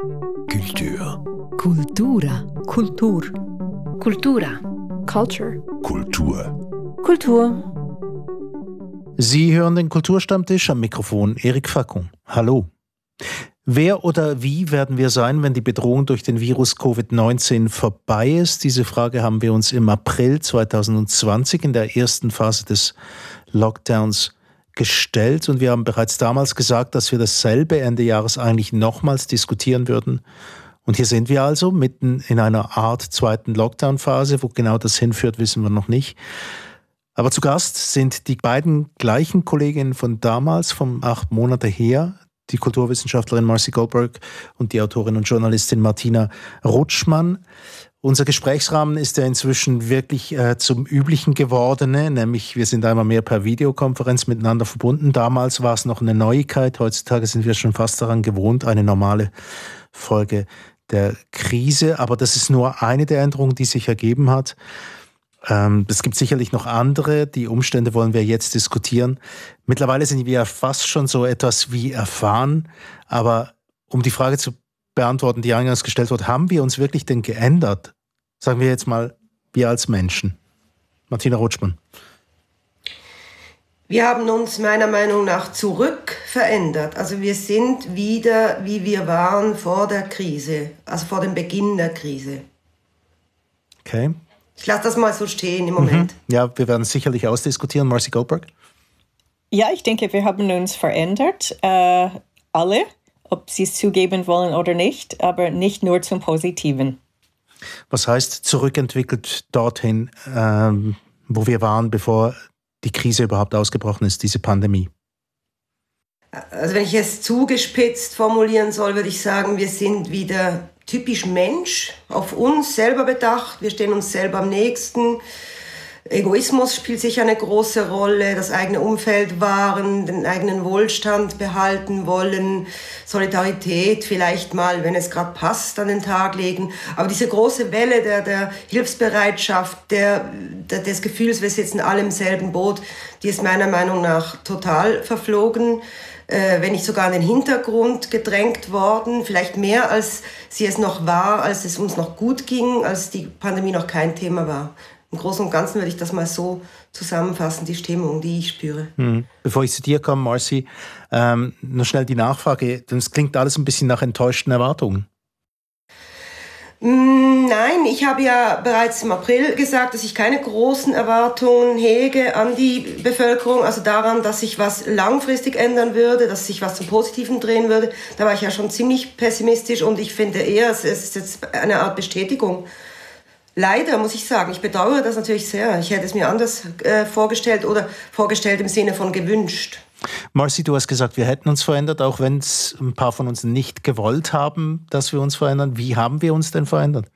Kultur. Kultura. Kultur. Kultura. Culture. Kultur. Kultur. Sie hören den Kulturstammtisch am Mikrofon Erik Fackung. Hallo. Wer oder wie werden wir sein, wenn die Bedrohung durch den Virus Covid-19 vorbei ist? Diese Frage haben wir uns im April 2020 in der ersten Phase des Lockdowns gestellt und wir haben bereits damals gesagt, dass wir dasselbe Ende Jahres eigentlich nochmals diskutieren würden. Und hier sind wir also mitten in einer Art zweiten Lockdown-Phase. Wo genau das hinführt, wissen wir noch nicht. Aber zu Gast sind die beiden gleichen Kolleginnen von damals, vom acht Monate her, die Kulturwissenschaftlerin Marcy Goldberg und die Autorin und Journalistin Martina Rutschmann. Unser Gesprächsrahmen ist ja inzwischen wirklich äh, zum Üblichen gewordene, nämlich wir sind einmal mehr per Videokonferenz miteinander verbunden. Damals war es noch eine Neuigkeit, heutzutage sind wir schon fast daran gewohnt, eine normale Folge der Krise. Aber das ist nur eine der Änderungen, die sich ergeben hat. Ähm, es gibt sicherlich noch andere. Die Umstände wollen wir jetzt diskutieren. Mittlerweile sind wir fast schon so etwas wie erfahren. Aber um die Frage zu beantworten, die eingangs gestellt wurde. Haben wir uns wirklich denn geändert? Sagen wir jetzt mal, wir als Menschen. Martina Rutschmann. Wir haben uns meiner Meinung nach zurück verändert. Also wir sind wieder, wie wir waren vor der Krise, also vor dem Beginn der Krise. Okay. Ich lasse das mal so stehen im Moment. Mhm. Ja, wir werden sicherlich ausdiskutieren. Marcy Goldberg? Ja, ich denke, wir haben uns verändert. Äh, alle ob sie es zugeben wollen oder nicht, aber nicht nur zum Positiven. Was heißt zurückentwickelt dorthin, ähm, wo wir waren, bevor die Krise überhaupt ausgebrochen ist, diese Pandemie? Also wenn ich es zugespitzt formulieren soll, würde ich sagen, wir sind wieder typisch Mensch, auf uns selber bedacht, wir stehen uns selber am nächsten Egoismus spielt sicher eine große Rolle, das eigene Umfeld wahren, den eigenen Wohlstand behalten wollen, Solidarität vielleicht mal, wenn es gerade passt, an den Tag legen. Aber diese große Welle der, der Hilfsbereitschaft, der, der, des Gefühls, wir sitzen alle im selben Boot, die ist meiner Meinung nach total verflogen. Äh, wenn nicht sogar an den Hintergrund gedrängt worden, vielleicht mehr als sie es noch war, als es uns noch gut ging, als die Pandemie noch kein Thema war im Großen und Ganzen würde ich das mal so zusammenfassen, die Stimmung, die ich spüre. Hm. Bevor ich zu dir komme, Marcy, ähm, noch schnell die Nachfrage. Das klingt alles ein bisschen nach enttäuschten Erwartungen. Mm, nein, ich habe ja bereits im April gesagt, dass ich keine großen Erwartungen hege an die Bevölkerung, also daran, dass sich was langfristig ändern würde, dass sich was zum Positiven drehen würde. Da war ich ja schon ziemlich pessimistisch und ich finde eher, es ist jetzt eine Art Bestätigung Leider muss ich sagen, ich bedauere das natürlich sehr. Ich hätte es mir anders äh, vorgestellt oder vorgestellt im Sinne von gewünscht. Marcy, du hast gesagt, wir hätten uns verändert, auch wenn es ein paar von uns nicht gewollt haben, dass wir uns verändern. Wie haben wir uns denn verändert?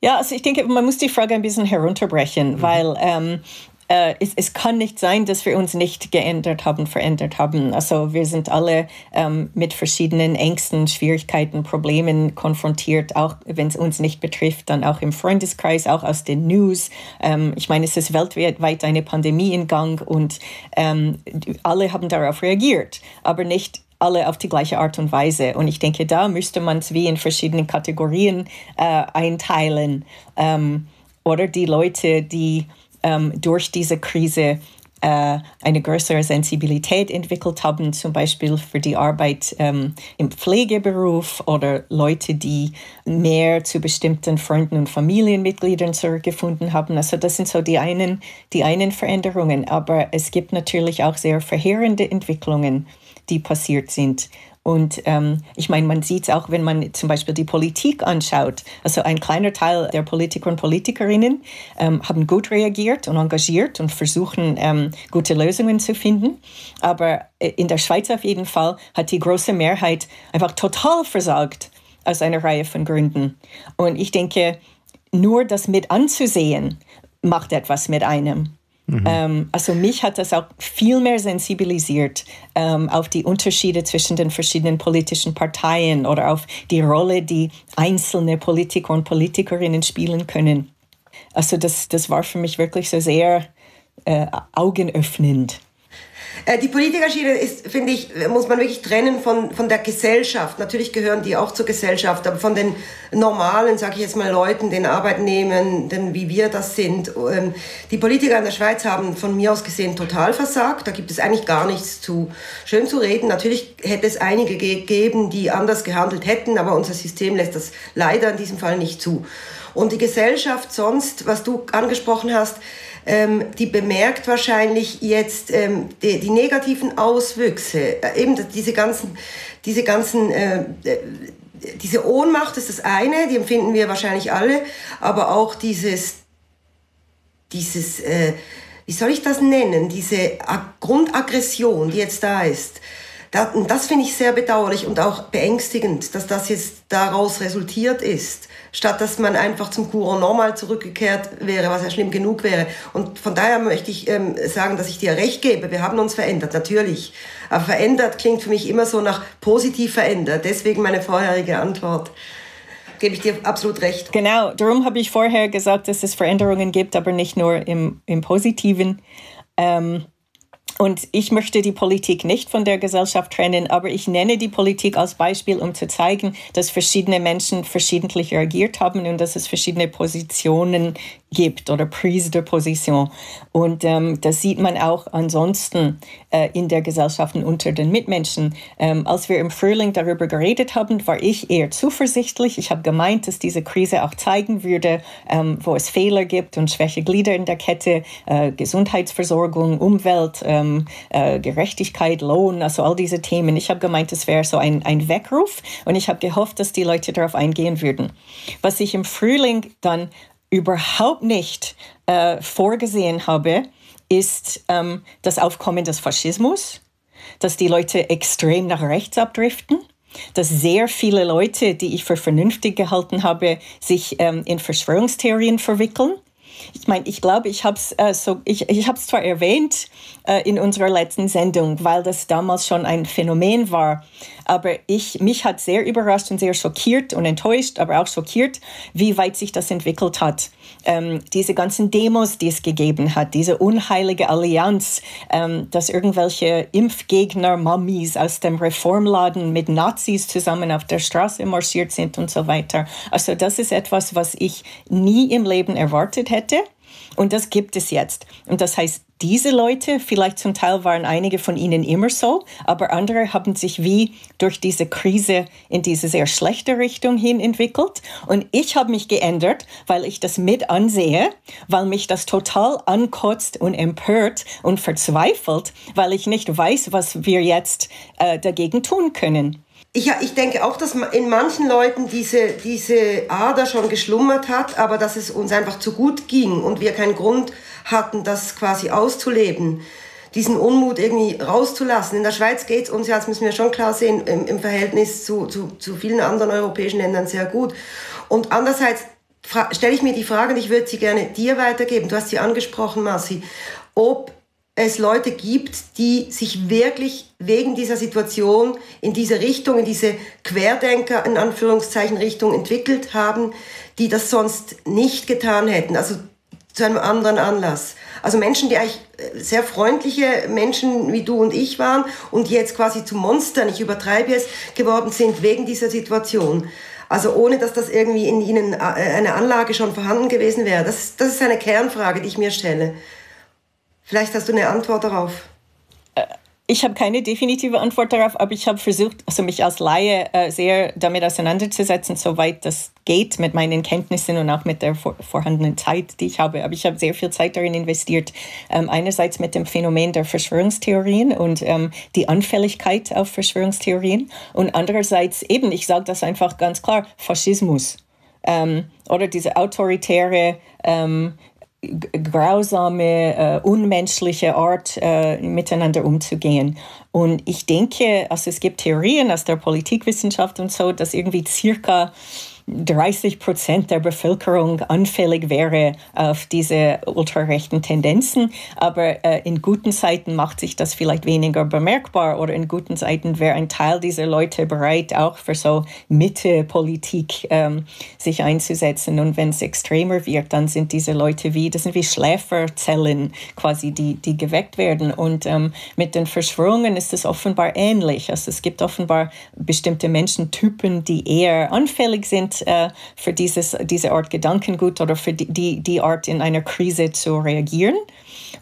Ja, also ich denke, man muss die Frage ein bisschen herunterbrechen, mhm. weil ähm, äh, es, es, kann nicht sein, dass wir uns nicht geändert haben, verändert haben. Also wir sind alle ähm, mit verschiedenen Ängsten, Schwierigkeiten, Problemen konfrontiert, auch wenn es uns nicht betrifft, dann auch im Freundeskreis, auch aus den News. Ähm, ich meine, es ist weltweit eine Pandemie in Gang und ähm, alle haben darauf reagiert, aber nicht alle auf die gleiche Art und Weise. Und ich denke, da müsste man es wie in verschiedenen Kategorien äh, einteilen. Ähm, oder die Leute, die ähm, durch diese Krise äh, eine größere Sensibilität entwickelt haben, zum Beispiel für die Arbeit ähm, im Pflegeberuf oder Leute, die mehr zu bestimmten Freunden und Familienmitgliedern zurückgefunden haben. Also das sind so die einen, die einen Veränderungen. Aber es gibt natürlich auch sehr verheerende Entwicklungen, die passiert sind. Und ähm, ich meine, man sieht es auch, wenn man zum Beispiel die Politik anschaut. Also ein kleiner Teil der Politiker und Politikerinnen ähm, haben gut reagiert und engagiert und versuchen, ähm, gute Lösungen zu finden. Aber äh, in der Schweiz auf jeden Fall hat die große Mehrheit einfach total versagt aus einer Reihe von Gründen. Und ich denke, nur das mit anzusehen, macht etwas mit einem. Mhm. Ähm, also mich hat das auch viel mehr sensibilisiert ähm, auf die Unterschiede zwischen den verschiedenen politischen Parteien oder auf die Rolle, die einzelne Politiker und Politikerinnen spielen können. Also das, das war für mich wirklich so sehr äh, augenöffnend. Äh, die Politikerschiene ist, finde ich, muss man wirklich trennen von, von der Gesellschaft. Natürlich gehören die auch zur Gesellschaft, aber von den normalen, sage ich jetzt mal, Leuten, den Arbeitnehmenden, wie wir das sind. Ähm, die Politiker in der Schweiz haben von mir aus gesehen total versagt. Da gibt es eigentlich gar nichts zu schön zu reden. Natürlich hätte es einige gegeben, die anders gehandelt hätten, aber unser System lässt das leider in diesem Fall nicht zu. Und die Gesellschaft sonst, was du angesprochen hast, ähm, die bemerkt wahrscheinlich jetzt ähm, die, die, negativen Auswüchse, äh, eben diese ganzen, diese ganzen, äh, äh, diese Ohnmacht ist das eine, die empfinden wir wahrscheinlich alle, aber auch dieses, dieses, äh, wie soll ich das nennen, diese Grundaggression, die jetzt da ist. Das finde ich sehr bedauerlich und auch beängstigend, dass das jetzt daraus resultiert ist statt dass man einfach zum Courant normal zurückgekehrt wäre, was ja schlimm genug wäre. Und von daher möchte ich ähm, sagen, dass ich dir recht gebe. Wir haben uns verändert, natürlich. Aber verändert klingt für mich immer so nach positiv verändert. Deswegen meine vorherige Antwort gebe ich dir absolut recht. Genau, darum habe ich vorher gesagt, dass es Veränderungen gibt, aber nicht nur im, im Positiven. Ähm, und ich möchte die Politik nicht von der Gesellschaft trennen, aber ich nenne die Politik als Beispiel, um zu zeigen, dass verschiedene Menschen verschiedentlich reagiert haben und dass es verschiedene Positionen gibt oder Prise de Position. Und ähm, das sieht man auch ansonsten äh, in der Gesellschaft und unter den Mitmenschen. Ähm, als wir im Frühling darüber geredet haben, war ich eher zuversichtlich. Ich habe gemeint, dass diese Krise auch zeigen würde, ähm, wo es Fehler gibt und schwäche Glieder in der Kette, äh, Gesundheitsversorgung, Umwelt, ähm, äh, Gerechtigkeit, Lohn, also all diese Themen. Ich habe gemeint, es wäre so ein, ein Weckruf und ich habe gehofft, dass die Leute darauf eingehen würden. Was ich im Frühling dann überhaupt nicht äh, vorgesehen habe, ist ähm, das Aufkommen des Faschismus, dass die Leute extrem nach rechts abdriften, dass sehr viele Leute, die ich für vernünftig gehalten habe, sich ähm, in Verschwörungstheorien verwickeln. Ich meine, ich glaube, ich habe es äh, so, ich, ich zwar erwähnt äh, in unserer letzten Sendung, weil das damals schon ein Phänomen war, aber ich mich hat sehr überrascht und sehr schockiert und enttäuscht, aber auch schockiert, wie weit sich das entwickelt hat ähm, diese ganzen Demos, die es gegeben hat, diese unheilige Allianz, ähm, dass irgendwelche Impfgegner-Mammis aus dem Reformladen mit Nazis zusammen auf der Straße marschiert sind und so weiter. Also das ist etwas, was ich nie im Leben erwartet hätte. Und das gibt es jetzt. Und das heißt, diese Leute, vielleicht zum Teil waren einige von ihnen immer so, aber andere haben sich wie durch diese Krise in diese sehr schlechte Richtung hin entwickelt. Und ich habe mich geändert, weil ich das mit ansehe, weil mich das total ankotzt und empört und verzweifelt, weil ich nicht weiß, was wir jetzt äh, dagegen tun können. Ich, ich denke auch, dass in manchen Leuten diese, diese Ader schon geschlummert hat, aber dass es uns einfach zu gut ging und wir keinen Grund hatten, das quasi auszuleben, diesen Unmut irgendwie rauszulassen. In der Schweiz geht es uns ja, das müssen wir schon klar sehen, im, im Verhältnis zu, zu, zu vielen anderen europäischen Ländern sehr gut. Und andererseits stelle ich mir die Frage, und ich würde sie gerne dir weitergeben, du hast sie angesprochen, Marci, ob es Leute gibt, die sich wirklich wegen dieser Situation in diese Richtung, in diese Querdenker in Anführungszeichen Richtung entwickelt haben, die das sonst nicht getan hätten, also zu einem anderen Anlass. Also Menschen, die eigentlich äh, sehr freundliche Menschen wie du und ich waren und jetzt quasi zu Monstern, ich übertreibe es, geworden sind wegen dieser Situation. Also ohne, dass das irgendwie in ihnen äh, eine Anlage schon vorhanden gewesen wäre. Das, das ist eine Kernfrage, die ich mir stelle. Vielleicht hast du eine Antwort darauf. Äh, ich habe keine definitive Antwort darauf, aber ich habe versucht, also mich als Laie äh, sehr damit auseinanderzusetzen, soweit das geht mit meinen Kenntnissen und auch mit der vor vorhandenen Zeit, die ich habe. Aber ich habe sehr viel Zeit darin investiert, ähm, einerseits mit dem Phänomen der Verschwörungstheorien und ähm, die Anfälligkeit auf Verschwörungstheorien und andererseits eben, ich sage das einfach ganz klar, Faschismus. Ähm, oder diese autoritäre ähm, grausame, äh, unmenschliche Art, äh, miteinander umzugehen. Und ich denke, also es gibt Theorien aus der Politikwissenschaft und so, dass irgendwie circa 30 Prozent der Bevölkerung anfällig wäre auf diese ultrarechten Tendenzen. Aber äh, in guten Zeiten macht sich das vielleicht weniger bemerkbar oder in guten Zeiten wäre ein Teil dieser Leute bereit, auch für so Mitte-Politik ähm, sich einzusetzen. Und wenn es extremer wird, dann sind diese Leute wie, das sind wie Schläferzellen quasi, die, die geweckt werden. Und ähm, mit den Verschwörungen ist es offenbar ähnlich. Also es gibt offenbar bestimmte Menschentypen, die eher anfällig sind äh, für dieses, diese Art Gedankengut oder für die, die, die Art in einer Krise zu reagieren.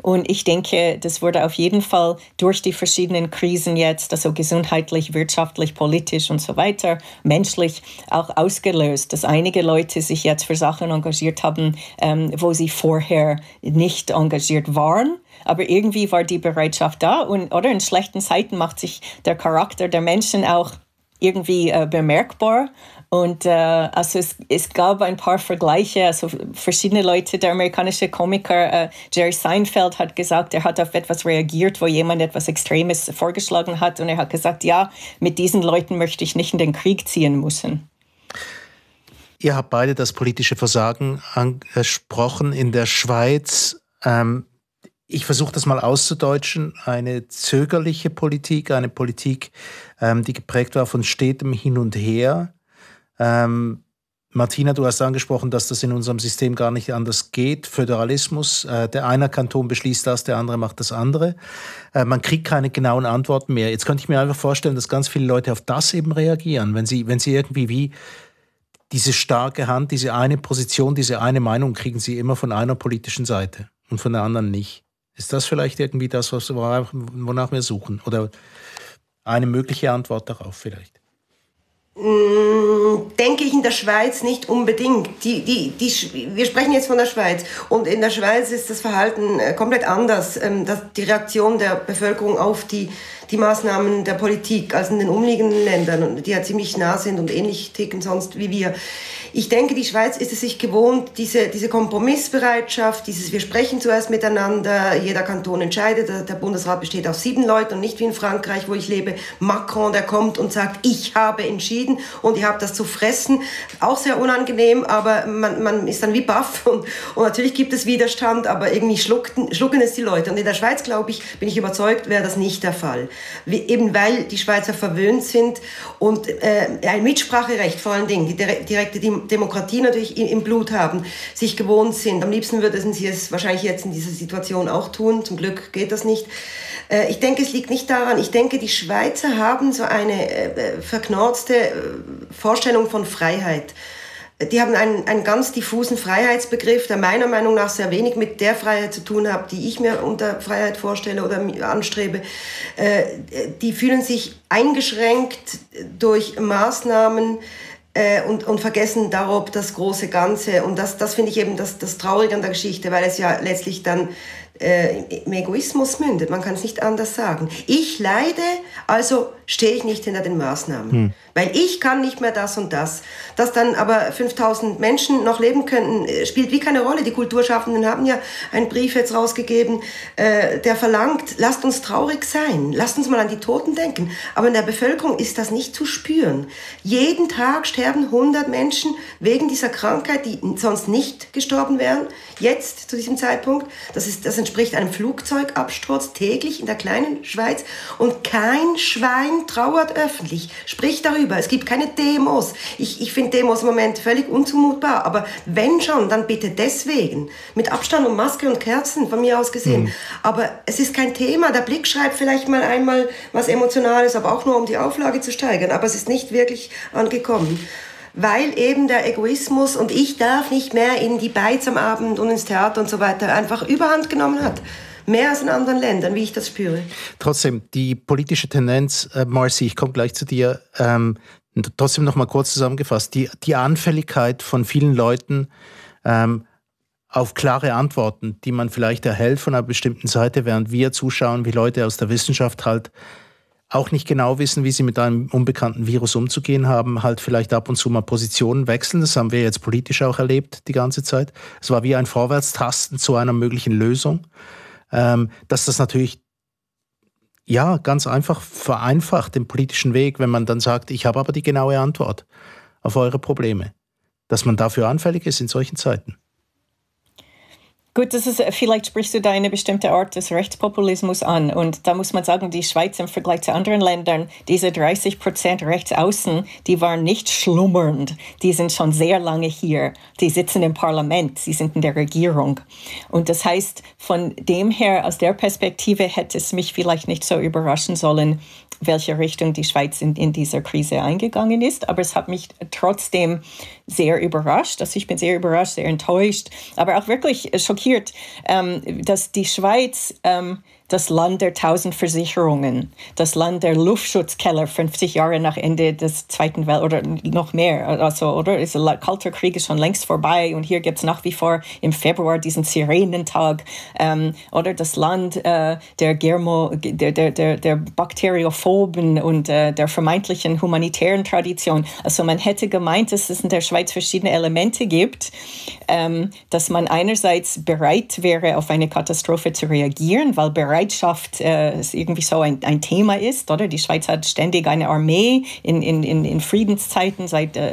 Und ich denke, das wurde auf jeden Fall durch die verschiedenen Krisen jetzt, also gesundheitlich, wirtschaftlich, politisch und so weiter, menschlich auch ausgelöst, dass einige Leute sich jetzt für Sachen engagiert haben, ähm, wo sie vorher nicht engagiert waren. Aber irgendwie war die Bereitschaft da und oder in schlechten Zeiten macht sich der Charakter der Menschen auch irgendwie äh, bemerkbar. Und äh, also es, es gab ein paar Vergleiche, also verschiedene Leute, der amerikanische Komiker äh, Jerry Seinfeld hat gesagt, er hat auf etwas reagiert, wo jemand etwas Extremes vorgeschlagen hat und er hat gesagt, ja, mit diesen Leuten möchte ich nicht in den Krieg ziehen müssen. Ihr habt beide das politische Versagen angesprochen in der Schweiz. Ähm, ich versuche das mal auszudeutschen, eine zögerliche Politik, eine Politik, ähm, die geprägt war von stetem Hin und Her. Ähm, Martina, du hast angesprochen, dass das in unserem System gar nicht anders geht. Föderalismus, äh, der eine Kanton beschließt das, der andere macht das andere. Äh, man kriegt keine genauen Antworten mehr. Jetzt könnte ich mir einfach vorstellen, dass ganz viele Leute auf das eben reagieren, wenn sie, wenn sie irgendwie wie diese starke Hand, diese eine Position, diese eine Meinung kriegen sie immer von einer politischen Seite und von der anderen nicht. Ist das vielleicht irgendwie das, was, wonach wir suchen? Oder eine mögliche Antwort darauf vielleicht? Mm, denke ich in der Schweiz nicht unbedingt. Die, die, die, wir sprechen jetzt von der Schweiz und in der Schweiz ist das Verhalten äh, komplett anders. Ähm, die Reaktion der Bevölkerung auf die, die Maßnahmen der Politik als in den umliegenden Ländern, die ja ziemlich nah sind und ähnlich ticken sonst wie wir. Ich denke, die Schweiz ist es sich gewohnt, diese, diese Kompromissbereitschaft, dieses Wir sprechen zuerst miteinander, jeder Kanton entscheidet, der Bundesrat besteht aus sieben Leuten und nicht wie in Frankreich, wo ich lebe, Macron, der kommt und sagt, ich habe entschieden und ihr habt das zu fressen. Auch sehr unangenehm, aber man, man ist dann wie baff und, und natürlich gibt es Widerstand, aber irgendwie schlucken, schlucken es die Leute. Und in der Schweiz, glaube ich, bin ich überzeugt, wäre das nicht der Fall. Eben weil die Schweizer verwöhnt sind und äh, ein Mitspracherecht vor allen Dingen, die direkte Demokratie natürlich im Blut haben, sich gewohnt sind. Am liebsten würden sie es wahrscheinlich jetzt in dieser Situation auch tun. Zum Glück geht das nicht. Äh, ich denke, es liegt nicht daran. Ich denke, die Schweizer haben so eine äh, verknorzte Vorstellung von Freiheit die haben einen, einen ganz diffusen Freiheitsbegriff, der meiner Meinung nach sehr wenig mit der Freiheit zu tun hat, die ich mir unter Freiheit vorstelle oder anstrebe. Die fühlen sich eingeschränkt durch Maßnahmen, äh, und, und vergessen darauf das große Ganze. Und das, das finde ich eben das, das Traurige an der Geschichte, weil es ja letztlich dann äh, im Egoismus mündet. Man kann es nicht anders sagen. Ich leide, also stehe ich nicht hinter den Maßnahmen. Hm. Weil ich kann nicht mehr das und das. Dass dann aber 5000 Menschen noch leben könnten, äh, spielt wie keine Rolle. Die Kulturschaffenden haben ja einen Brief jetzt rausgegeben, äh, der verlangt, lasst uns traurig sein, lasst uns mal an die Toten denken. Aber in der Bevölkerung ist das nicht zu spüren. Jeden Tag sterben 100 Menschen wegen dieser Krankheit, die sonst nicht gestorben wären. Jetzt, zu diesem Zeitpunkt. Das, ist, das entspricht einem Flugzeugabsturz täglich in der kleinen Schweiz. Und kein Schwein trauert öffentlich, spricht darüber darüber. Es gibt keine Demos. Ich, ich finde Demos im Moment völlig unzumutbar. Aber wenn schon, dann bitte deswegen. Mit Abstand und Maske und Kerzen, von mir aus gesehen. Mhm. Aber es ist kein Thema. Der Blick schreibt vielleicht mal einmal was Emotionales, aber auch nur um die Auflage zu steigern. Aber es ist nicht wirklich angekommen weil eben der Egoismus und ich darf nicht mehr in die Beiz am Abend und ins Theater und so weiter einfach überhand genommen hat. Mehr als in anderen Ländern, wie ich das spüre. Trotzdem, die politische Tendenz, äh, Marcy, ich komme gleich zu dir, ähm, trotzdem noch mal kurz zusammengefasst, die, die Anfälligkeit von vielen Leuten ähm, auf klare Antworten, die man vielleicht erhält von einer bestimmten Seite, während wir zuschauen, wie Leute aus der Wissenschaft halt auch nicht genau wissen, wie sie mit einem unbekannten Virus umzugehen haben, halt vielleicht ab und zu mal Positionen wechseln. Das haben wir jetzt politisch auch erlebt die ganze Zeit. Es war wie ein Vorwärtstasten zu einer möglichen Lösung ähm, dass das natürlich ja ganz einfach vereinfacht den politischen Weg, wenn man dann sagt, ich habe aber die genaue Antwort auf eure Probleme. dass man dafür anfällig ist in solchen Zeiten? Gut, das ist, vielleicht sprichst du da eine bestimmte Art des Rechtspopulismus an. Und da muss man sagen, die Schweiz im Vergleich zu anderen Ländern, diese 30 Prozent Rechtsaußen, die waren nicht schlummernd. Die sind schon sehr lange hier. Die sitzen im Parlament, sie sind in der Regierung. Und das heißt, von dem her, aus der Perspektive hätte es mich vielleicht nicht so überraschen sollen, welche Richtung die Schweiz in, in dieser Krise eingegangen ist. Aber es hat mich trotzdem sehr überrascht. Also ich bin sehr überrascht, sehr enttäuscht, aber auch wirklich schockiert, ähm, dass die Schweiz ähm, das Land der tausend Versicherungen, das Land der Luftschutzkeller 50 Jahre nach Ende des Zweiten Welt oder noch mehr. Also, oder? Ist der Kalte Krieg ist schon längst vorbei und hier gibt es nach wie vor im Februar diesen Sirenentag. Ähm, oder das Land äh, der, Germo, der, der, der, der Bakteriophoben und äh, der vermeintlichen humanitären Tradition. Also man hätte gemeint, dass es in der Schweiz verschiedene Elemente gibt, ähm, dass man einerseits bereit wäre, auf eine Katastrophe zu reagieren, weil bereit Bereitschaft äh, irgendwie so ein, ein Thema ist, oder? Die Schweiz hat ständig eine Armee in, in, in, in Friedenszeiten seit, äh,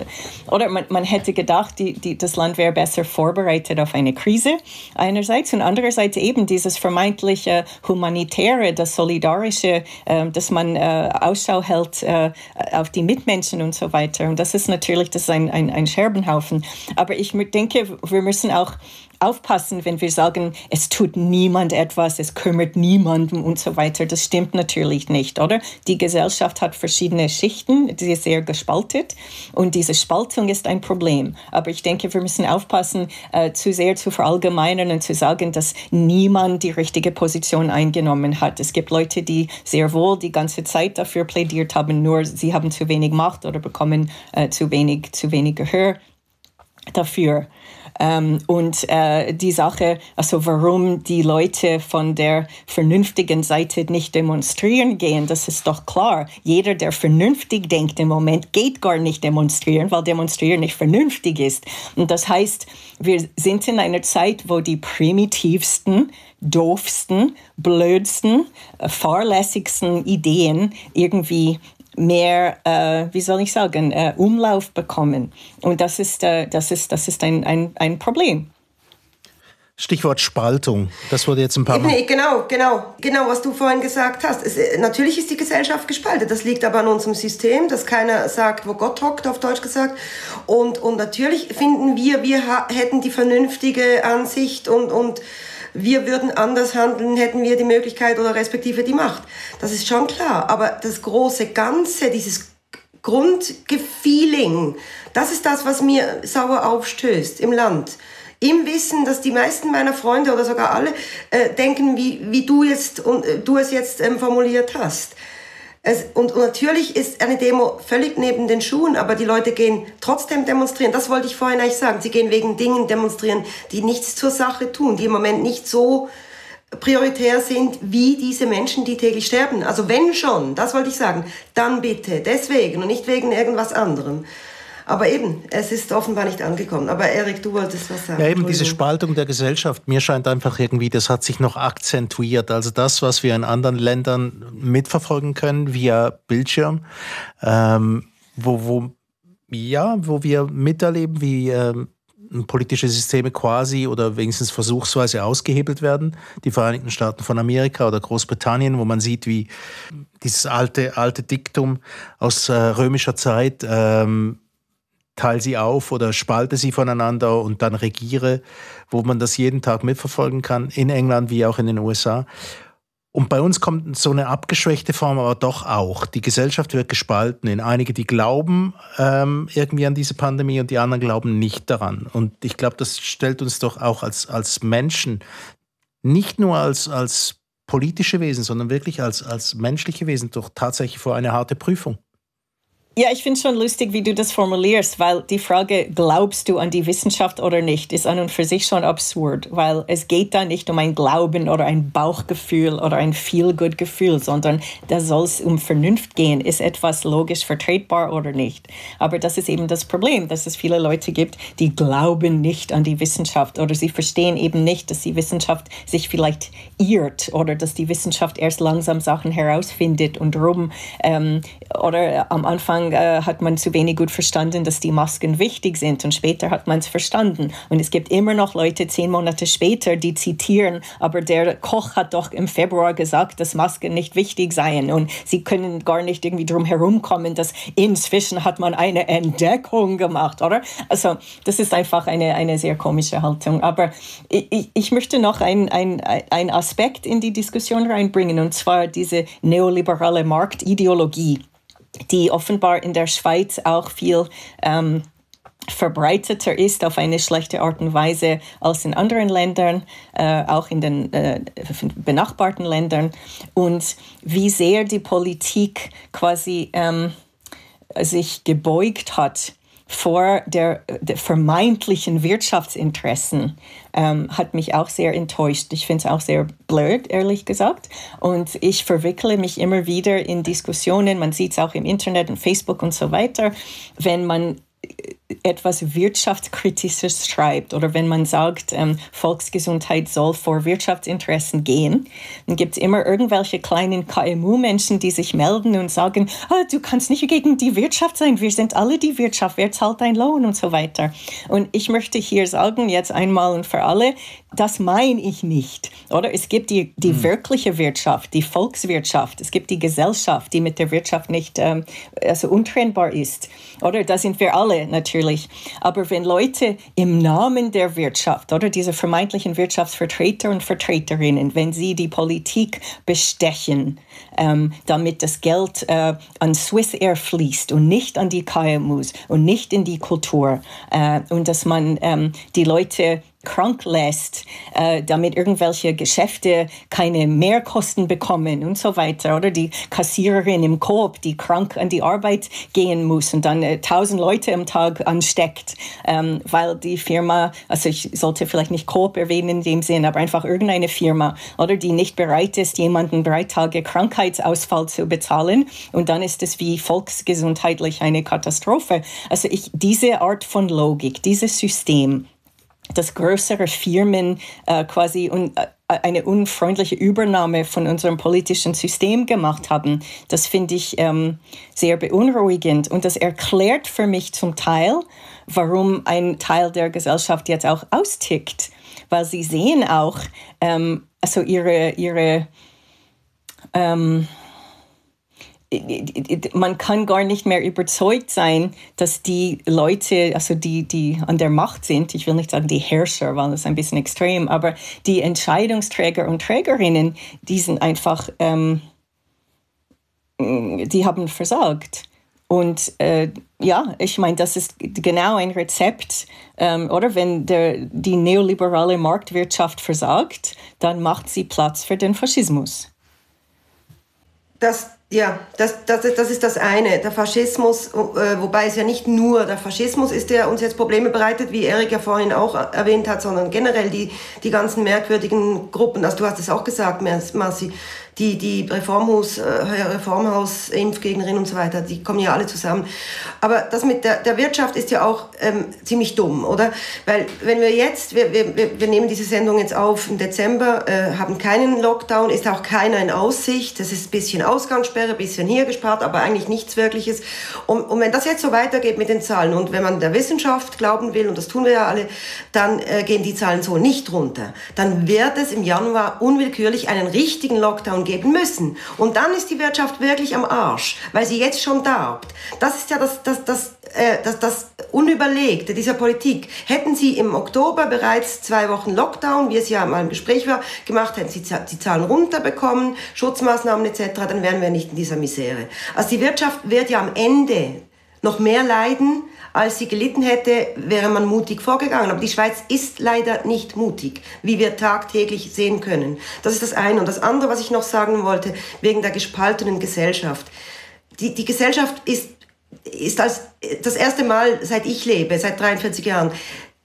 oder man, man hätte gedacht, die, die, das Land wäre besser vorbereitet auf eine Krise einerseits und andererseits eben dieses vermeintliche humanitäre, das solidarische, äh, dass man äh, Ausschau hält äh, auf die Mitmenschen und so weiter. Und das ist natürlich, das ist ein, ein, ein Scherbenhaufen. Aber ich denke, wir müssen auch aufpassen, wenn wir sagen, es tut niemand etwas, es kümmert niemanden und so weiter. Das stimmt natürlich nicht, oder? Die Gesellschaft hat verschiedene Schichten, die ist sehr gespaltet und diese Spaltung ist ein Problem. Aber ich denke, wir müssen aufpassen, äh, zu sehr zu verallgemeinern und zu sagen, dass niemand die richtige Position eingenommen hat. Es gibt Leute, die sehr wohl die ganze Zeit dafür plädiert haben, nur sie haben zu wenig Macht oder bekommen äh, zu wenig, zu wenig Gehör dafür. Ähm, und äh, die Sache, also warum die Leute von der vernünftigen Seite nicht demonstrieren gehen, das ist doch klar. Jeder, der vernünftig denkt im Moment, geht gar nicht demonstrieren, weil demonstrieren nicht vernünftig ist. Und das heißt, wir sind in einer Zeit, wo die primitivsten, doofsten, blödsten, äh, fahrlässigsten Ideen irgendwie mehr, äh, wie soll ich sagen, äh, Umlauf bekommen. Und das ist, äh, das ist, das ist ein, ein, ein Problem. Stichwort Spaltung. Das wurde jetzt ein paar Mal. Nee, genau, genau, genau, was du vorhin gesagt hast. Es, äh, natürlich ist die Gesellschaft gespalten. Das liegt aber an unserem System, dass keiner sagt, wo Gott hockt, auf Deutsch gesagt. Und, und natürlich finden wir, wir hätten die vernünftige Ansicht und, und wir würden anders handeln, hätten wir die Möglichkeit oder respektive die Macht. Das ist schon klar. Aber das große Ganze, dieses Grundgefeeling, das ist das, was mir sauer aufstößt im Land. Im Wissen, dass die meisten meiner Freunde oder sogar alle äh, denken, wie, wie du, jetzt, und, äh, du es jetzt ähm, formuliert hast. Es, und, und natürlich ist eine Demo völlig neben den Schuhen, aber die Leute gehen trotzdem demonstrieren. Das wollte ich vorhin eigentlich sagen. Sie gehen wegen Dingen demonstrieren, die nichts zur Sache tun, die im Moment nicht so prioritär sind wie diese Menschen, die täglich sterben. Also wenn schon, das wollte ich sagen, dann bitte deswegen und nicht wegen irgendwas anderem. Aber eben, es ist offenbar nicht angekommen. Aber Erik, du wolltest was sagen. Ja, eben diese Spaltung der Gesellschaft. Mir scheint einfach irgendwie, das hat sich noch akzentuiert. Also das, was wir in anderen Ländern mitverfolgen können via Bildschirm, ähm, wo, wo, ja, wo wir miterleben, wie ähm, politische Systeme quasi oder wenigstens versuchsweise ausgehebelt werden. Die Vereinigten Staaten von Amerika oder Großbritannien, wo man sieht, wie dieses alte, alte Diktum aus äh, römischer Zeit, ähm, teile sie auf oder spalte sie voneinander und dann regiere, wo man das jeden Tag mitverfolgen kann, in England wie auch in den USA. Und bei uns kommt so eine abgeschwächte Form aber doch auch. Die Gesellschaft wird gespalten in einige, die glauben ähm, irgendwie an diese Pandemie und die anderen glauben nicht daran. Und ich glaube, das stellt uns doch auch als, als Menschen, nicht nur als, als politische Wesen, sondern wirklich als, als menschliche Wesen doch tatsächlich vor eine harte Prüfung. Ja, ich finde schon lustig, wie du das formulierst, weil die Frage, glaubst du an die Wissenschaft oder nicht, ist an und für sich schon absurd, weil es geht da nicht um ein Glauben oder ein Bauchgefühl oder ein Feel-Good-Gefühl, sondern da soll es um Vernunft gehen. Ist etwas logisch vertretbar oder nicht? Aber das ist eben das Problem, dass es viele Leute gibt, die glauben nicht an die Wissenschaft oder sie verstehen eben nicht, dass die Wissenschaft sich vielleicht irrt oder dass die Wissenschaft erst langsam Sachen herausfindet und rum ähm, oder am Anfang Anfang äh, hat man zu wenig gut verstanden, dass die Masken wichtig sind und später hat man es verstanden. Und es gibt immer noch Leute zehn Monate später, die zitieren, aber der Koch hat doch im Februar gesagt, dass Masken nicht wichtig seien und sie können gar nicht irgendwie drum herumkommen, dass inzwischen hat man eine Entdeckung gemacht, oder? Also das ist einfach eine, eine sehr komische Haltung. Aber ich, ich möchte noch ein, ein, ein Aspekt in die Diskussion reinbringen und zwar diese neoliberale Marktideologie die offenbar in der Schweiz auch viel ähm, verbreiteter ist auf eine schlechte Art und Weise als in anderen Ländern, äh, auch in den äh, benachbarten Ländern. Und wie sehr die Politik quasi ähm, sich gebeugt hat vor der, der vermeintlichen Wirtschaftsinteressen ähm, hat mich auch sehr enttäuscht. Ich finde es auch sehr blöd, ehrlich gesagt. Und ich verwickle mich immer wieder in Diskussionen, man sieht es auch im Internet und Facebook und so weiter, wenn man etwas Wirtschaftskritisches schreibt oder wenn man sagt, ähm, Volksgesundheit soll vor Wirtschaftsinteressen gehen, dann gibt es immer irgendwelche kleinen KMU-Menschen, die sich melden und sagen, ah, du kannst nicht gegen die Wirtschaft sein, wir sind alle die Wirtschaft, wer zahlt deinen Lohn und so weiter. Und ich möchte hier sagen, jetzt einmal und für alle, das meine ich nicht. Oder es gibt die, die hm. wirkliche Wirtschaft, die Volkswirtschaft, es gibt die Gesellschaft, die mit der Wirtschaft nicht ähm, also untrennbar ist. Oder da sind wir alle natürlich. Aber wenn Leute im Namen der Wirtschaft oder diese vermeintlichen Wirtschaftsvertreter und Vertreterinnen, wenn sie die Politik bestechen, ähm, damit das Geld äh, an Swiss Air fließt und nicht an die KMUs und nicht in die Kultur äh, und dass man ähm, die Leute krank lässt, äh, damit irgendwelche Geschäfte keine Mehrkosten bekommen und so weiter. Oder die Kassiererin im Coop, die krank an die Arbeit gehen muss und dann äh, tausend äh, Leute am Tag ansteckt, ähm, weil die Firma, also ich sollte vielleicht nicht Coop erwähnen in dem Sinn, aber einfach irgendeine Firma, oder die nicht bereit ist, jemanden drei Tage Krankheitsausfall zu bezahlen und dann ist es wie volksgesundheitlich eine Katastrophe. Also ich, diese Art von Logik, dieses System, dass größere Firmen äh, quasi un, äh, eine unfreundliche Übernahme von unserem politischen System gemacht haben. Das finde ich ähm, sehr beunruhigend und das erklärt für mich zum Teil, warum ein Teil der Gesellschaft jetzt auch austickt, weil sie sehen auch ähm, also ihre ihre ähm, man kann gar nicht mehr überzeugt sein, dass die Leute, also die, die an der Macht sind, ich will nicht sagen die Herrscher, weil das ist ein bisschen extrem, aber die Entscheidungsträger und Trägerinnen, die sind einfach, ähm, die haben versagt. Und äh, ja, ich meine, das ist genau ein Rezept, ähm, oder? Wenn der, die neoliberale Marktwirtschaft versagt, dann macht sie Platz für den Faschismus. Das ja, das, das, das ist das eine. Der Faschismus, äh, wobei es ja nicht nur der Faschismus ist, der uns jetzt Probleme bereitet, wie Erik ja vorhin auch erwähnt hat, sondern generell die, die ganzen merkwürdigen Gruppen. Also du hast es auch gesagt, Marci, die, die Reformhaus, äh, Reformhaus, Impfgegnerin und so weiter, die kommen ja alle zusammen. Aber das mit der, der Wirtschaft ist ja auch ähm, ziemlich dumm, oder? Weil wenn wir jetzt, wir, wir, wir nehmen diese Sendung jetzt auf im Dezember, äh, haben keinen Lockdown, ist auch keiner in Aussicht, das ist ein bisschen Ausgangssperre, ein bisschen hier gespart, aber eigentlich nichts Wirkliches. Und, und wenn das jetzt so weitergeht mit den Zahlen und wenn man der Wissenschaft glauben will, und das tun wir ja alle, dann äh, gehen die Zahlen so nicht runter. Dann wird es im Januar unwillkürlich einen richtigen Lockdown geben müssen. Und dann ist die Wirtschaft wirklich am Arsch, weil sie jetzt schon darbt. Das ist ja das, das, das, äh, das, das Unüberlegte dieser Politik. Hätten sie im Oktober bereits zwei Wochen Lockdown, wie es ja mal im Gespräch war, gemacht, hätten sie die Zahlen runterbekommen, Schutzmaßnahmen etc., dann wären wir nicht in dieser Misere. Also die Wirtschaft wird ja am Ende noch mehr leiden, als sie gelitten hätte, wäre man mutig vorgegangen. Aber die Schweiz ist leider nicht mutig, wie wir tagtäglich sehen können. Das ist das eine. Und das andere, was ich noch sagen wollte, wegen der gespaltenen Gesellschaft. Die, die Gesellschaft ist, ist als das erste Mal, seit ich lebe, seit 43 Jahren,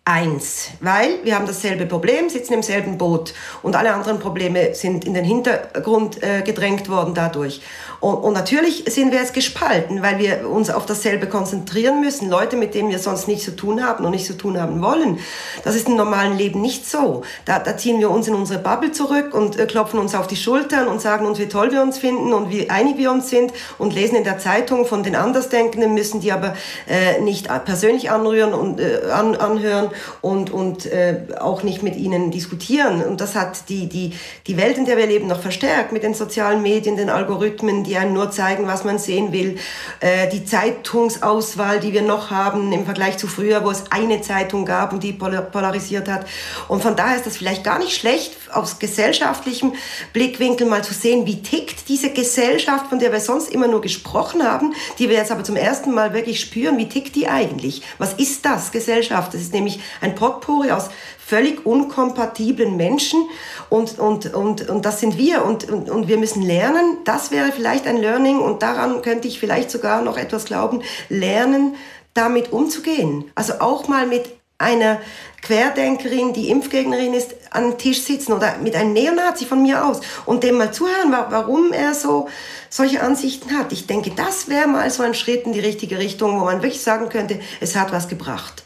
eins, weil wir haben dasselbe Problem, sitzen im selben Boot und alle anderen Probleme sind in den Hintergrund äh, gedrängt worden dadurch. Und, und, natürlich sind wir jetzt gespalten, weil wir uns auf dasselbe konzentrieren müssen. Leute, mit denen wir sonst nichts zu tun haben und nicht zu tun haben wollen. Das ist im normalen Leben nicht so. Da, da ziehen wir uns in unsere Bubble zurück und äh, klopfen uns auf die Schultern und sagen uns, wie toll wir uns finden und wie einig wir uns sind und lesen in der Zeitung von den Andersdenkenden, müssen die aber äh, nicht persönlich anrühren und äh, an, anhören und, und äh, auch nicht mit ihnen diskutieren. Und das hat die, die, die Welt, in der wir leben, noch verstärkt mit den sozialen Medien, den Algorithmen, die einem nur zeigen, was man sehen will. Äh, die Zeitungsauswahl, die wir noch haben im Vergleich zu früher, wo es eine Zeitung gab und die polarisiert hat. Und von daher ist das vielleicht gar nicht schlecht, aus gesellschaftlichem Blickwinkel mal zu sehen, wie tickt diese Gesellschaft, von der wir sonst immer nur gesprochen haben, die wir jetzt aber zum ersten Mal wirklich spüren, wie tickt die eigentlich? Was ist das, Gesellschaft? Das ist nämlich ein Potpourri aus völlig unkompatiblen Menschen und, und, und, und das sind wir und, und, und wir müssen lernen, das wäre vielleicht ein Learning und daran könnte ich vielleicht sogar noch etwas glauben, lernen, damit umzugehen. Also auch mal mit einer Querdenkerin, die Impfgegnerin ist, an den Tisch sitzen oder mit einem Neonazi von mir aus und dem mal zuhören, warum er so solche Ansichten hat. Ich denke, das wäre mal so ein Schritt in die richtige Richtung, wo man wirklich sagen könnte, es hat was gebracht.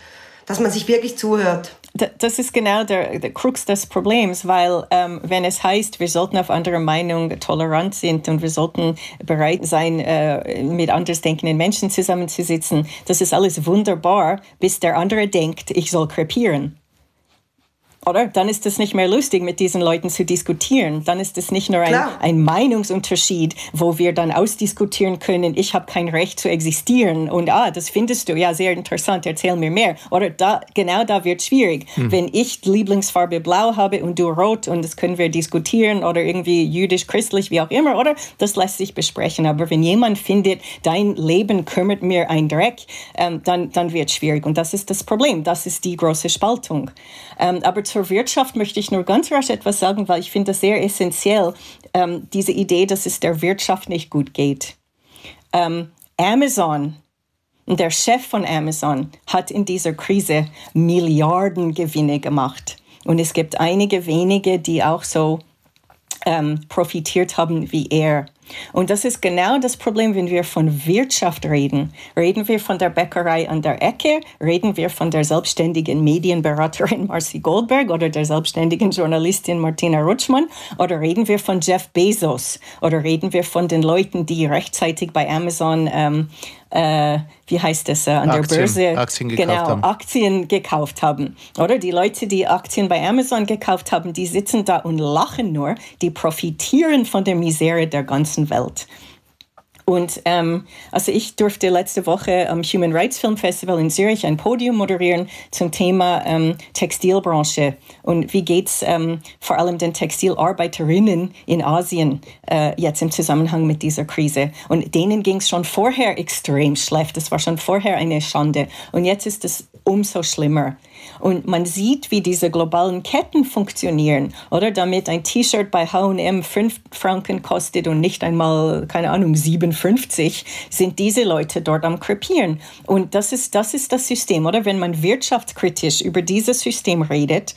Dass man sich wirklich zuhört. Das ist genau der, der Krux des Problems, weil ähm, wenn es heißt, wir sollten auf andere Meinungen tolerant sind und wir sollten bereit sein, äh, mit andersdenkenden Menschen zusammenzusitzen, das ist alles wunderbar, bis der andere denkt, ich soll krepieren oder? Dann ist es nicht mehr lustig, mit diesen Leuten zu diskutieren. Dann ist es nicht nur ein, ein Meinungsunterschied, wo wir dann ausdiskutieren können, ich habe kein Recht zu existieren und ah, das findest du, ja, sehr interessant, erzähl mir mehr. Oder da, genau da wird es schwierig. Hm. Wenn ich Lieblingsfarbe blau habe und du rot und das können wir diskutieren oder irgendwie jüdisch, christlich, wie auch immer, oder? Das lässt sich besprechen. Aber wenn jemand findet, dein Leben kümmert mir ein Dreck, ähm, dann, dann wird es schwierig. Und das ist das Problem. Das ist die große Spaltung. Ähm, aber zur Wirtschaft möchte ich nur ganz rasch etwas sagen, weil ich finde das sehr essentiell, ähm, diese Idee, dass es der Wirtschaft nicht gut geht. Ähm, Amazon, der Chef von Amazon, hat in dieser Krise Milliarden Gewinne gemacht. Und es gibt einige wenige, die auch so ähm, profitiert haben wie er. Und das ist genau das Problem, wenn wir von Wirtschaft reden. Reden wir von der Bäckerei an der Ecke, reden wir von der selbstständigen Medienberaterin Marcy Goldberg oder der selbstständigen Journalistin Martina Rutschmann oder reden wir von Jeff Bezos oder reden wir von den Leuten, die rechtzeitig bei Amazon ähm, äh, wie heißt es, äh, an Aktien, der Börse Aktien gekauft genau, haben. Aktien gekauft haben. Oder die Leute, die Aktien bei Amazon gekauft haben, die sitzen da und lachen nur, die profitieren von der Misere der ganzen Welt. Und ähm, also ich durfte letzte Woche am Human Rights Film Festival in Zürich ein Podium moderieren zum Thema ähm, Textilbranche und wie geht's ähm, vor allem den Textilarbeiterinnen in Asien äh, jetzt im Zusammenhang mit dieser Krise. Und denen ging es schon vorher extrem schlecht. Das war schon vorher eine Schande. Und jetzt ist es umso schlimmer. Und man sieht, wie diese globalen Ketten funktionieren, oder? Damit ein T-Shirt bei H&M 5 Franken kostet und nicht einmal, keine Ahnung, 57, sind diese Leute dort am krepieren. Und das ist, das ist das System, oder? Wenn man wirtschaftskritisch über dieses System redet,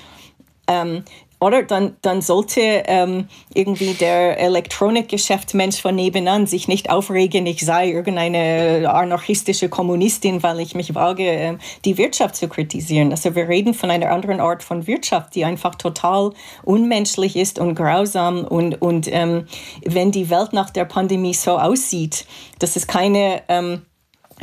ähm, oder dann, dann sollte ähm, irgendwie der Elektronikgeschäftsmensch von nebenan sich nicht aufregen, ich sei irgendeine anarchistische Kommunistin, weil ich mich wage, äh, die Wirtschaft zu kritisieren. Also wir reden von einer anderen Art von Wirtschaft, die einfach total unmenschlich ist und grausam. Und, und ähm, wenn die Welt nach der Pandemie so aussieht, dass es keine... Ähm,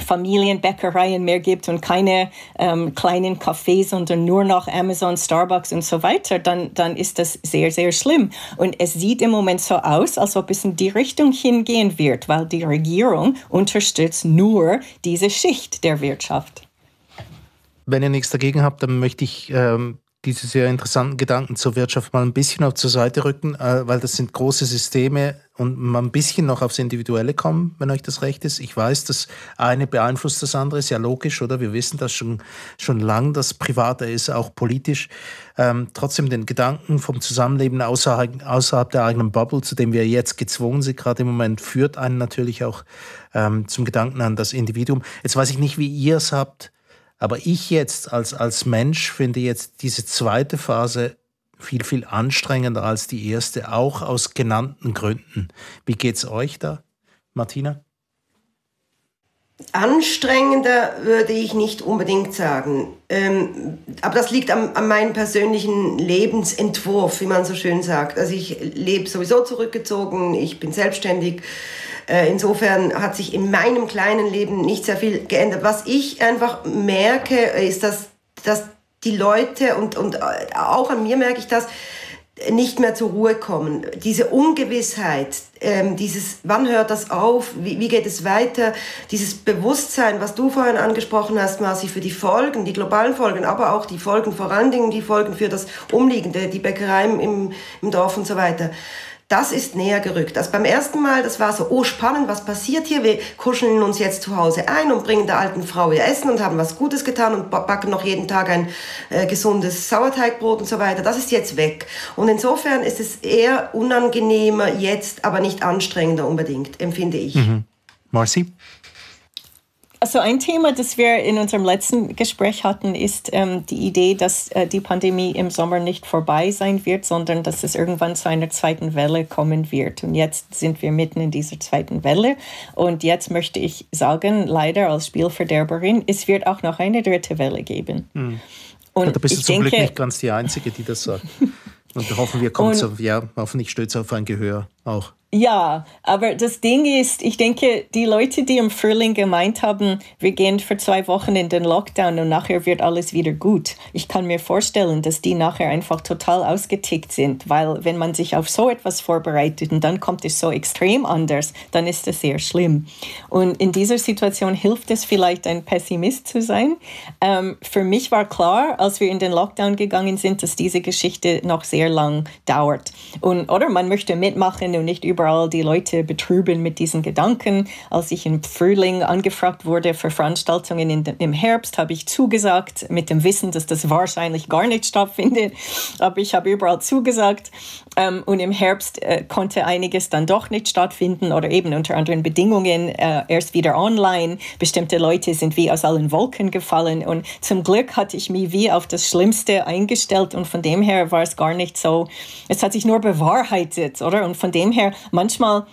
Familienbäckereien mehr gibt und keine ähm, kleinen Cafés, sondern nur noch Amazon, Starbucks und so weiter, dann, dann ist das sehr, sehr schlimm. Und es sieht im Moment so aus, als ob es in die Richtung hingehen wird, weil die Regierung unterstützt nur diese Schicht der Wirtschaft. Wenn ihr nichts dagegen habt, dann möchte ich ähm, diese sehr interessanten Gedanken zur Wirtschaft mal ein bisschen auf zur Seite rücken, äh, weil das sind große Systeme und mal ein bisschen noch aufs Individuelle kommen, wenn euch das recht ist. Ich weiß, das eine beeinflusst das andere, ist ja logisch, oder? Wir wissen das schon, schon lang, das Private ist auch politisch. Ähm, trotzdem den Gedanken vom Zusammenleben außerhalb, außerhalb der eigenen Bubble, zu dem wir jetzt gezwungen sind, gerade im Moment, führt einen natürlich auch ähm, zum Gedanken an das Individuum. Jetzt weiß ich nicht, wie ihr es habt, Aber ich jetzt als, als Mensch finde jetzt diese zweite Phase viel, viel anstrengender als die erste, auch aus genannten Gründen. Wie geht es euch da, Martina? Anstrengender würde ich nicht unbedingt sagen. Ähm, aber das liegt am, an meinem persönlichen Lebensentwurf, wie man so schön sagt. Also ich lebe sowieso zurückgezogen, ich bin selbstständig. Äh, insofern hat sich in meinem kleinen Leben nicht sehr viel geändert. Was ich einfach merke, ist, dass, dass die Leute und, und auch an mir merke ich das, nicht mehr zur Ruhe kommen. Diese Ungewissheit, ähm, dieses, wann hört das auf, wie, wie geht es weiter, dieses Bewusstsein, was du vorhin angesprochen hast, Marci, für die Folgen, die globalen Folgen, aber auch die Folgen, vor allen Dingen die Folgen für das Umliegende, die Bäckerei im, im Dorf und so weiter. Das ist näher gerückt. Also beim ersten Mal, das war so, oh spannend, was passiert hier? Wir kuscheln uns jetzt zu Hause ein und bringen der alten Frau ihr Essen und haben was Gutes getan und backen noch jeden Tag ein äh, gesundes Sauerteigbrot und so weiter. Das ist jetzt weg. Und insofern ist es eher unangenehmer jetzt, aber nicht anstrengender unbedingt, empfinde ich. Mhm. Marci? Also ein Thema, das wir in unserem letzten Gespräch hatten, ist ähm, die Idee, dass äh, die Pandemie im Sommer nicht vorbei sein wird, sondern dass es irgendwann zu einer zweiten Welle kommen wird. Und jetzt sind wir mitten in dieser zweiten Welle. Und jetzt möchte ich sagen, leider als Spielverderberin, es wird auch noch eine dritte Welle geben. Hm. Und da bist du zum denke, Glück nicht ganz die Einzige, die das sagt. Und hoffen wir, kommt so, ja, hoffentlich stößt auf ein Gehör auch. Ja, aber das Ding ist, ich denke, die Leute, die im Frühling gemeint haben, wir gehen für zwei Wochen in den Lockdown und nachher wird alles wieder gut. Ich kann mir vorstellen, dass die nachher einfach total ausgetickt sind, weil wenn man sich auf so etwas vorbereitet und dann kommt es so extrem anders, dann ist es sehr schlimm. Und in dieser Situation hilft es vielleicht, ein Pessimist zu sein. Ähm, für mich war klar, als wir in den Lockdown gegangen sind, dass diese Geschichte noch sehr lang dauert. Und, oder man möchte mitmachen und nicht über überall die Leute betrüben mit diesen Gedanken. Als ich im Frühling angefragt wurde für Veranstaltungen in, im Herbst, habe ich zugesagt, mit dem Wissen, dass das wahrscheinlich gar nicht stattfindet. Aber ich habe überall zugesagt. Ähm, und im Herbst äh, konnte einiges dann doch nicht stattfinden oder eben unter anderen Bedingungen äh, erst wieder online. Bestimmte Leute sind wie aus allen Wolken gefallen. Und zum Glück hatte ich mich wie auf das Schlimmste eingestellt und von dem her war es gar nicht so. Es hat sich nur bewahrheitet, oder? Und von dem her manchmal,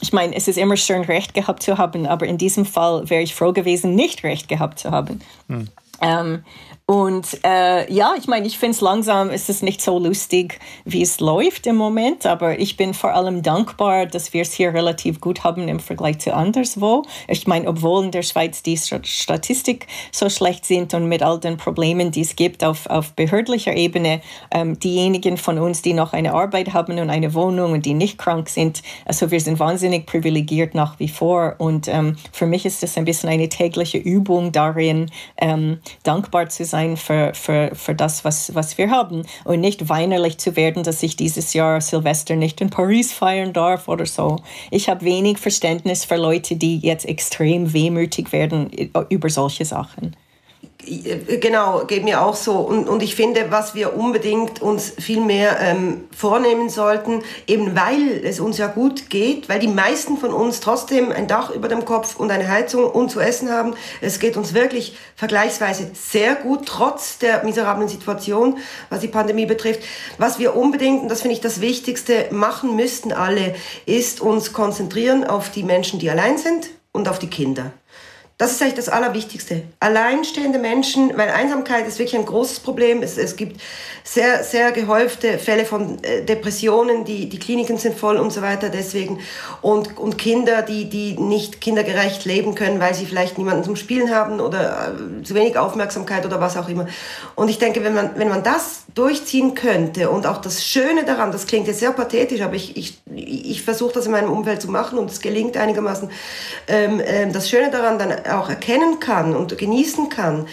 ich meine, es ist immer schön, Recht gehabt zu haben, aber in diesem Fall wäre ich froh gewesen, nicht Recht gehabt zu haben. Hm. Ähm, und äh, ja, ich meine, ich finde es langsam, ist nicht so lustig, wie es läuft im Moment, aber ich bin vor allem dankbar, dass wir es hier relativ gut haben im Vergleich zu anderswo. Ich meine, obwohl in der Schweiz die Statistik so schlecht sind und mit all den Problemen, die es gibt auf, auf behördlicher Ebene, ähm, diejenigen von uns, die noch eine Arbeit haben und eine Wohnung und die nicht krank sind, also wir sind wahnsinnig privilegiert nach wie vor. Und ähm, für mich ist es ein bisschen eine tägliche Übung darin, ähm, dankbar zu sein sein für, für, für das, was, was wir haben und nicht weinerlich zu werden, dass ich dieses Jahr Silvester nicht in Paris feiern darf oder so. Ich habe wenig Verständnis für Leute, die jetzt extrem wehmütig werden über solche Sachen. Genau, geht mir auch so. Und, und ich finde, was wir unbedingt uns viel mehr ähm, vornehmen sollten, eben weil es uns ja gut geht, weil die meisten von uns trotzdem ein Dach über dem Kopf und eine Heizung und zu essen haben. Es geht uns wirklich vergleichsweise sehr gut, trotz der miserablen Situation, was die Pandemie betrifft. Was wir unbedingt, und das finde ich das Wichtigste, machen müssten alle, ist uns konzentrieren auf die Menschen, die allein sind und auf die Kinder. Das ist eigentlich das Allerwichtigste. Alleinstehende Menschen, weil Einsamkeit ist wirklich ein großes Problem. Es, es gibt sehr, sehr gehäufte Fälle von äh, Depressionen, die, die Kliniken sind voll und so weiter deswegen. Und, und Kinder, die, die nicht kindergerecht leben können, weil sie vielleicht niemanden zum Spielen haben oder äh, zu wenig Aufmerksamkeit oder was auch immer. Und ich denke, wenn man, wenn man das durchziehen könnte und auch das Schöne daran, das klingt jetzt sehr pathetisch, aber ich, ich, ich versuche das in meinem Umfeld zu machen und es gelingt einigermaßen. Ähm, ähm, das Schöne daran dann auch erkennen kann und genießen kann,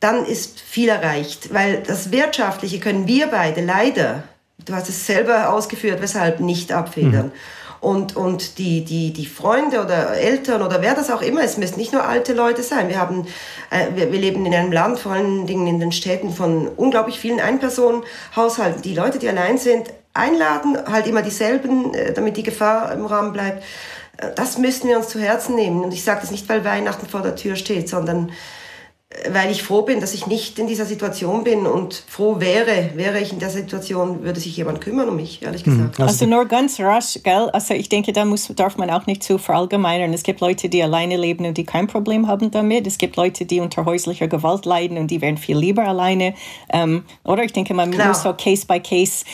dann ist viel erreicht. Weil das Wirtschaftliche können wir beide leider, du hast es selber ausgeführt, weshalb nicht abfedern. Mhm. Und, und die, die, die Freunde oder Eltern oder wer das auch immer, es müssen nicht nur alte Leute sein. Wir, haben, äh, wir, wir leben in einem Land, vor allen Dingen in den Städten, von unglaublich vielen Einpersonenhaushalten. Die Leute, die allein sind, einladen, halt immer dieselben, äh, damit die Gefahr im Rahmen bleibt das müssen wir uns zu Herzen nehmen. Und ich sage das nicht, weil Weihnachten vor der Tür steht, sondern weil ich froh bin, dass ich nicht in dieser Situation bin und froh wäre, wäre ich in der Situation, würde sich jemand kümmern um mich, ehrlich hm, gesagt. Also nur ganz rasch, gell? Also ich denke, da muss, darf man auch nicht zu verallgemeinern. Es gibt Leute, die alleine leben und die kein Problem haben damit. Es gibt Leute, die unter häuslicher Gewalt leiden und die wären viel lieber alleine. Ähm, oder ich denke, man Klar. muss so Case by Case,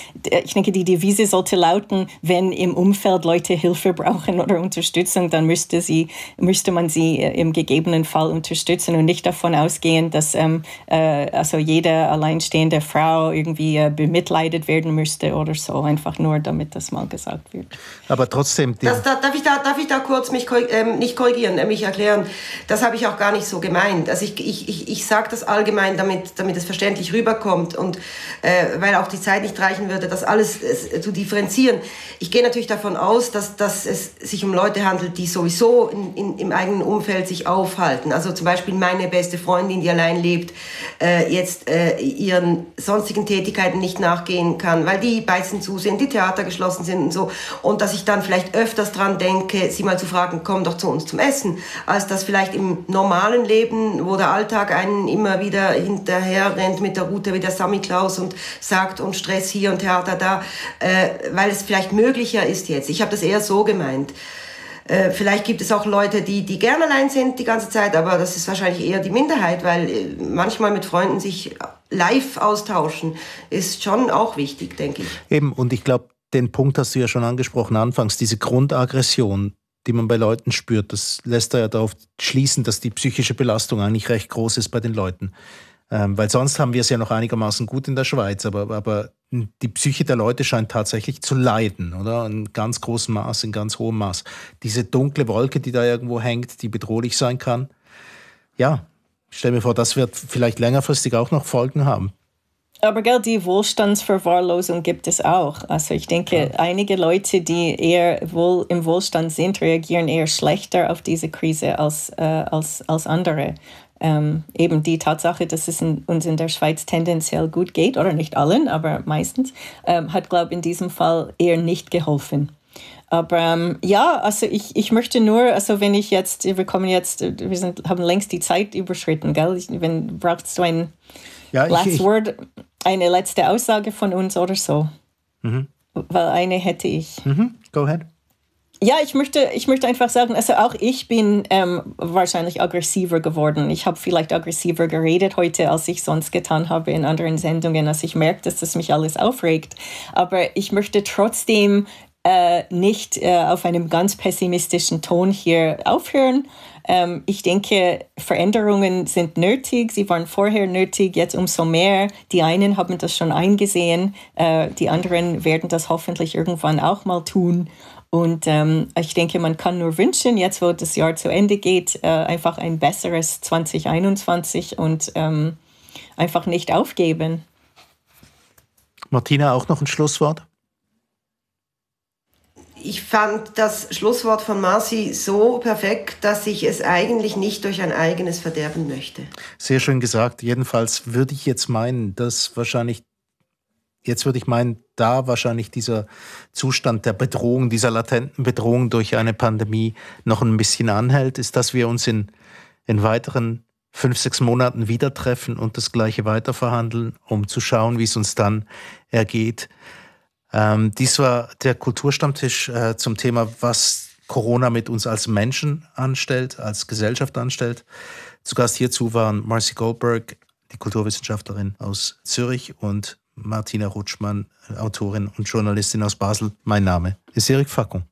ich denke, die Devise sollte lauten, wenn im Umfeld Leute Hilfe brauchen oder Unterstützung, dann müsste, sie, müsste man sie äh, im gegebenen Fall unterstützen und nicht davon aus ausgehen, dass ähm, äh, also jede alleinstehende Frau irgendwie äh, bemitleidet werden müsste oder so, einfach nur damit das mal gesagt wird. Aber trotzdem. Das, da, darf, ich da, darf ich da kurz mich ähm, nicht korrigieren, äh, mich erklären? Das habe ich auch gar nicht so gemeint. Also ich, ich, ich, ich sage das allgemein, damit, damit es verständlich rüberkommt und äh, weil auch die Zeit nicht reichen würde, das alles äh, zu differenzieren. Ich gehe natürlich davon aus, dass, dass es sich um Leute handelt, die sowieso in, in, im eigenen Umfeld sich aufhalten. Also zum Beispiel meine beste Freundin Freundin, die allein lebt, äh, jetzt äh, ihren sonstigen Tätigkeiten nicht nachgehen kann, weil die Beizen zu sind, die Theater geschlossen sind und so. Und dass ich dann vielleicht öfters dran denke, sie mal zu fragen, komm doch zu uns zum Essen, als dass vielleicht im normalen Leben, wo der Alltag einen immer wieder hinterher rennt mit der Route wie der Sammy Klaus und sagt und Stress hier und Theater da, äh, weil es vielleicht möglicher ist jetzt. Ich habe das eher so gemeint. Äh, vielleicht gibt es auch Leute, die, die gern allein sind die ganze Zeit, aber das ist wahrscheinlich eher die Minderheit, weil äh, manchmal mit Freunden sich live austauschen ist schon auch wichtig, denke ich. Eben, und ich glaube, den Punkt hast du ja schon angesprochen anfangs, diese Grundaggression, die man bei Leuten spürt, das lässt da ja darauf schließen, dass die psychische Belastung eigentlich recht groß ist bei den Leuten. Ähm, weil sonst haben wir es ja noch einigermaßen gut in der Schweiz, aber, aber die Psyche der Leute scheint tatsächlich zu leiden, oder? In ganz großem Maß, in ganz hohem Maß. Diese dunkle Wolke, die da irgendwo hängt, die bedrohlich sein kann. Ja, ich stelle mir vor, das wird vielleicht längerfristig auch noch Folgen haben. Aber gell, die Wohlstandsverwahrlosung gibt es auch. Also ich denke, ja. einige Leute, die eher wohl im Wohlstand sind, reagieren eher schlechter auf diese Krise als, äh, als, als andere ähm, eben die Tatsache, dass es in, uns in der Schweiz tendenziell gut geht, oder nicht allen, aber meistens, ähm, hat, glaube ich, in diesem Fall eher nicht geholfen. Aber ähm, ja, also ich, ich möchte nur, also wenn ich jetzt, wir kommen jetzt, wir sind, haben längst die Zeit überschritten, gell? Ich, wenn brauchst du ein ja, Last ich, Word, eine letzte Aussage von uns oder so? Mhm. Weil eine hätte ich. Mhm. Go ahead. Ja, ich möchte, ich möchte einfach sagen, also auch ich bin ähm, wahrscheinlich aggressiver geworden. Ich habe vielleicht aggressiver geredet heute, als ich sonst getan habe in anderen Sendungen, als ich merke, dass das mich alles aufregt. Aber ich möchte trotzdem äh, nicht äh, auf einem ganz pessimistischen Ton hier aufhören. Ähm, ich denke, Veränderungen sind nötig. Sie waren vorher nötig, jetzt umso mehr. Die einen haben das schon eingesehen, äh, die anderen werden das hoffentlich irgendwann auch mal tun. Und ähm, ich denke, man kann nur wünschen, jetzt wo das Jahr zu Ende geht, äh, einfach ein besseres 2021 und ähm, einfach nicht aufgeben. Martina, auch noch ein Schlusswort? Ich fand das Schlusswort von Marci so perfekt, dass ich es eigentlich nicht durch ein eigenes verderben möchte. Sehr schön gesagt. Jedenfalls würde ich jetzt meinen, dass wahrscheinlich Jetzt würde ich meinen, da wahrscheinlich dieser Zustand der Bedrohung, dieser latenten Bedrohung durch eine Pandemie noch ein bisschen anhält, ist, dass wir uns in, in weiteren fünf, sechs Monaten wieder treffen und das Gleiche weiterverhandeln, um zu schauen, wie es uns dann ergeht. Ähm, dies war der Kulturstammtisch äh, zum Thema, was Corona mit uns als Menschen anstellt, als Gesellschaft anstellt. Zu Gast hierzu waren Marcy Goldberg, die Kulturwissenschaftlerin aus Zürich und Martina Rutschmann, Autorin und Journalistin aus Basel. Mein Name ist Erik Fackung.